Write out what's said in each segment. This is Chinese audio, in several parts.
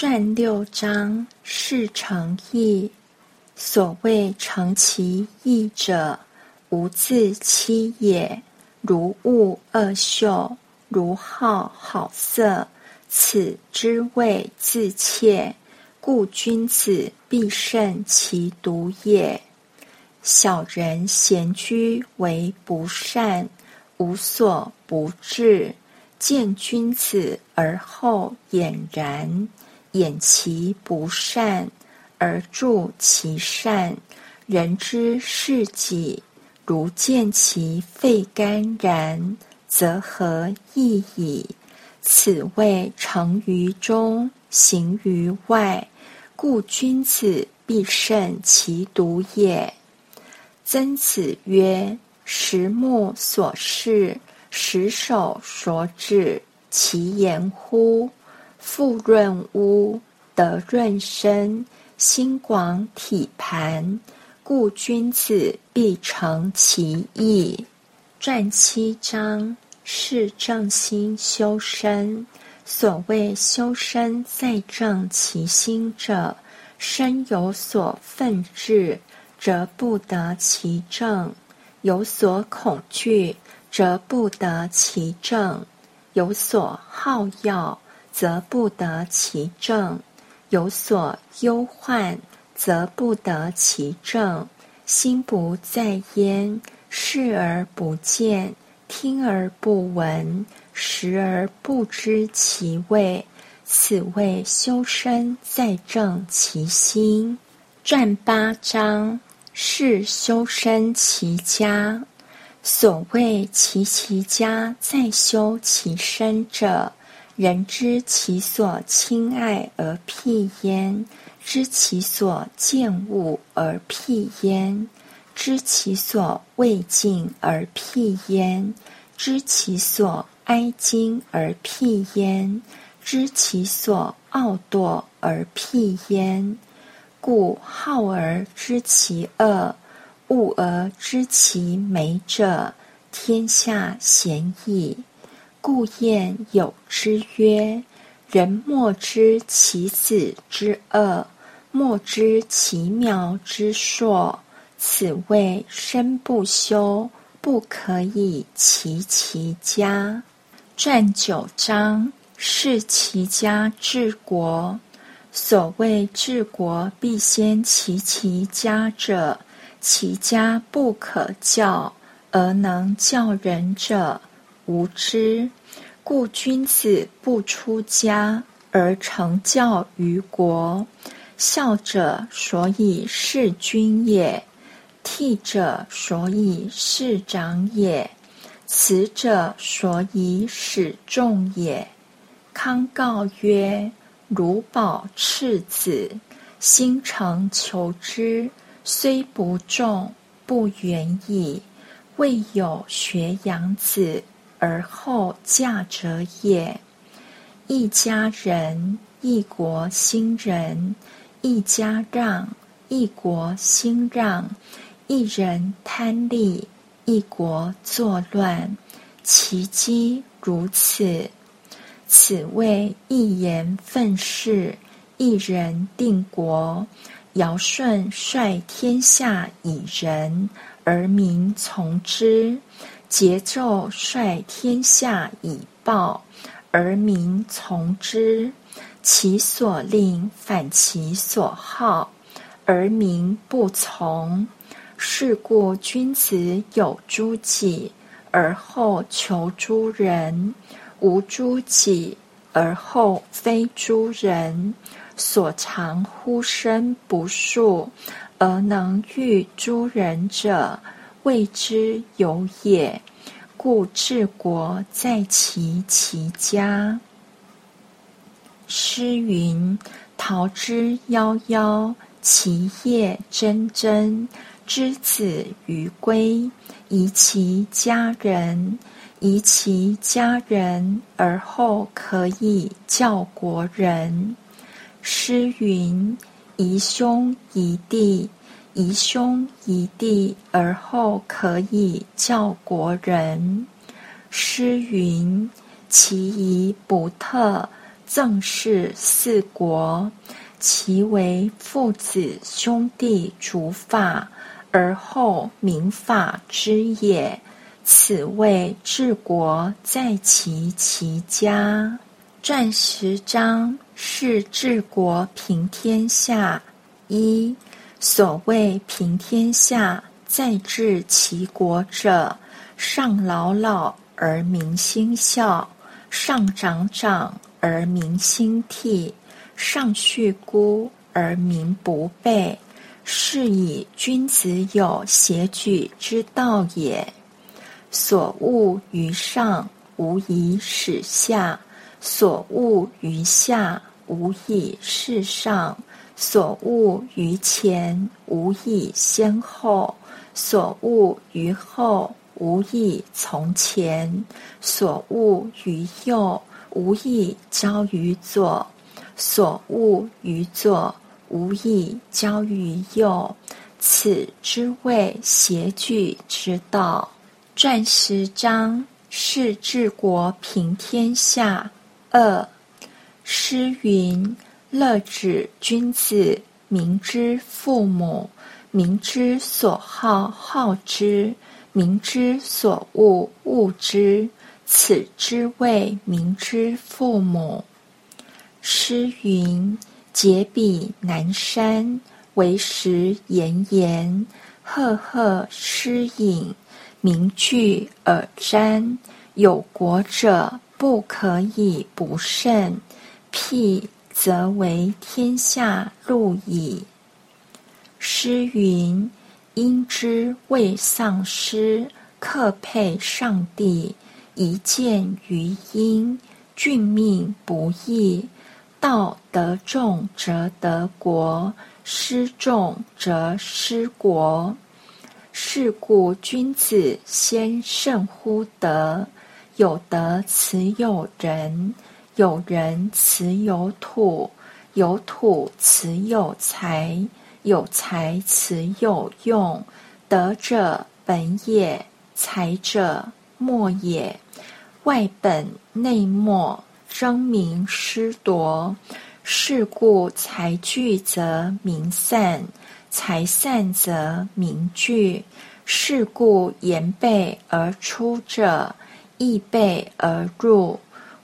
传六章，是诚义。所谓诚其义者，无自欺也。如恶恶秀，如好好色，此之谓自怯。故君子必慎其独也。小人闲居为不善，无所不至。见君子而后俨然。掩其不善而助其善，人之视己，如见其肺肝然，则何益矣？此谓成于中，行于外。故君子必慎其独也。曾子曰：“十目所视，十手所指，其言乎？”富润屋，德润身，心广体盘，故君子必成其义。传七章，是正心修身。所谓修身，在正其心者。身有所愤志，则不得其正；有所恐惧，则不得其正；有所好要。则不得其正，有所忧患，则不得其正。心不在焉，视而不见，听而不闻，食而不知其味，此谓修身在正其心。传八章，是修身齐家。所谓齐其家，在修其身者。人知其所亲爱而辟焉，知其所见恶而辟焉，知其所未尽而辟焉，知其所哀矜而辟焉，知其所傲惰而辟焉。故好而知其恶，恶而知其美者，天下鲜矣。故谚有之曰：“人莫知其子之恶，莫知其苗之硕。此谓身不修，不可以齐其家。”传九章，是其家治国。所谓治国必先齐其家者，其家不可教而能教人者。无知，故君子不出家而成教于国。孝者所以事君也，悌者所以事长也，慈者所以使众也。康告曰：“如保赤子，心诚求之，虽不重，不远矣。未有学养子。”而后嫁者也。一家人，一国兴仁；一家让，一国兴让；一人贪利，一国作乱。其机如此。此谓一言愤世，一人定国。尧舜率天下以仁，而民从之。桀纣率天下以暴，而民从之；其所令反其所好，而民不从。是故君子有诸己，而后求诸人；无诸己，而后非诸人。所长乎身不术，而能御诸人者。谓之有也，故治国在其其家。诗云：“桃之夭夭，其叶蓁蓁。之子于归，宜其家人，宜其家人，而后可以教国人。”诗云：“宜兄宜弟。”宜兄宜弟，而后可以教国人。诗云：“其仪不特，赠氏四国，其为父子兄弟主法，而后民法之也。此谓治国在其其家。传十章是治国平天下。一所谓平天下，在治其国者，上老老而民心孝，上长长而民心悌，上恤孤而民不备。是以君子有协举之道也。所恶于上，无以使下；所恶于下，无以事上；所恶于前，无以先后；所恶于后，无以从前；所恶于右，无以交于左；所恶于左，无以交于右。此之谓邪举之道。传十章是治国平天下。二诗云：“乐止君子，民之父母；民之所好，好之；民之所恶，恶之。此之谓民之父母。”诗云：“结彼南山，为时炎炎，赫赫诗隐。”名具而瞻，有国者不可以不慎。辟则为天下路矣。诗云：“因之未丧失，克配上帝。一见于阴，俊命不易。道得众则得国，失众则失国。”是故君子先胜乎德。有德此有仁，有仁此有土，有土此有财，有财此有用。德者本也，财者末也。外本内末，争名失夺。是故财聚则民散。财散则民聚，是故言备而出者，亦备而入；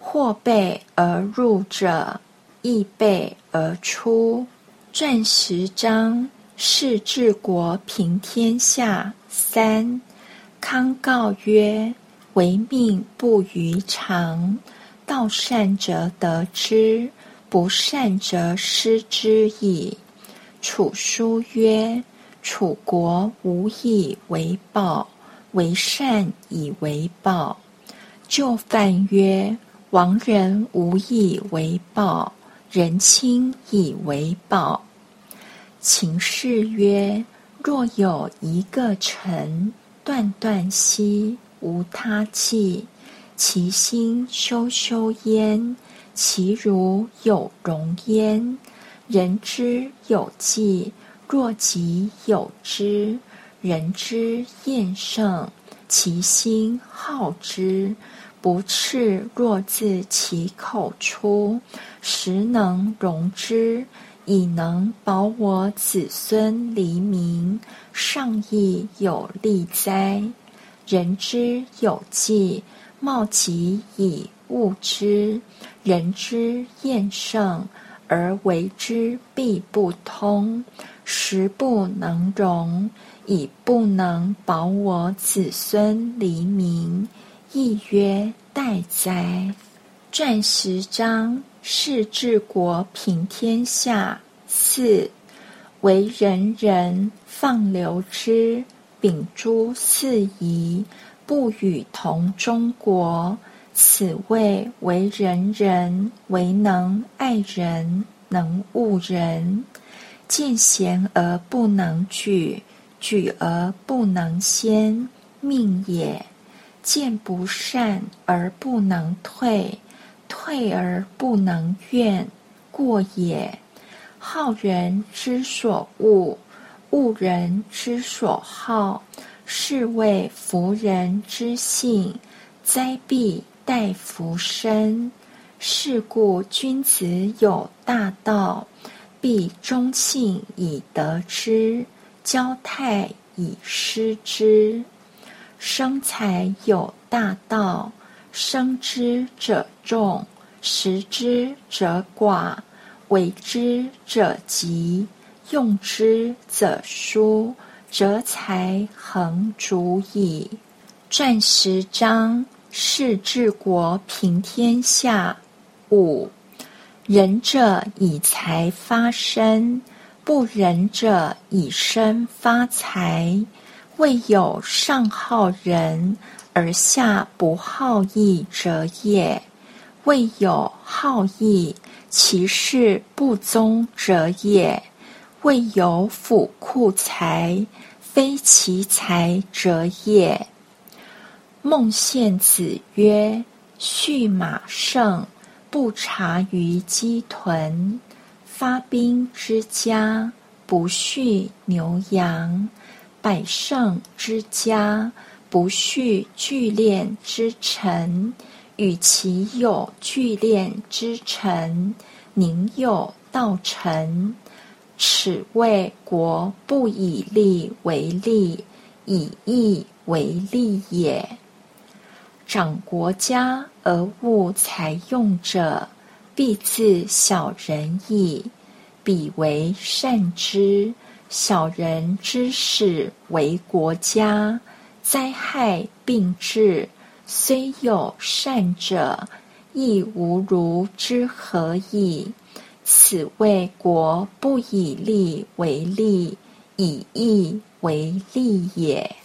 或备而入者，亦备而出。传十章是治国平天下。三康告曰：“唯命不于常，道善则得之，不善则失之矣。”楚书曰：“楚国无以为报，为善以为报。”就范曰：“亡人无以为报，人亲以为报。”秦氏曰：“若有一个臣断断兮，无他计，其心修修焉，其如有容焉。”人之有计，若己有之；人之厌胜，其心好之。不赤若自其口出，实能容之，以能保我子孙黎民，上亦有利哉？人之有计，貌己以物之；人之厌胜。而为之必不通，实不能容，以不能保我子孙黎民，亦曰待哉？传十章是治国平天下。四为人人放流之，秉诸四夷，不与同中国。此谓为人人，为能爱人，能恶人。见贤而不能举，举而不能先，命也；见不善而不能退，退而不能怨，过也。好人之所恶，恶人之所好，是谓福人之性，灾必。待福生，是故君子有大道，必忠信以得之，交泰以失之。生财有大道，生之者众，食之者寡，为之者急，用之者疏，则财恒足矣。传十章，是治国平天下。五仁者以财发身，不仁者以身发财。未有上好仁而下不好义者也；未有好义其事不宗者也；未有府库财非其财者也。孟献子曰：“畜马胜。”不察于鸡豚，发兵之家不畜牛羊；百胜之家不畜聚敛之臣。与其有聚敛之臣，宁有道臣？此谓国不以利为利，以义为利也。长国家而务财用者，必自小人矣。彼为善之。小人之始为国家，灾害并至，虽有善者，亦无如之何矣。此谓国不以利为利，以义为利也。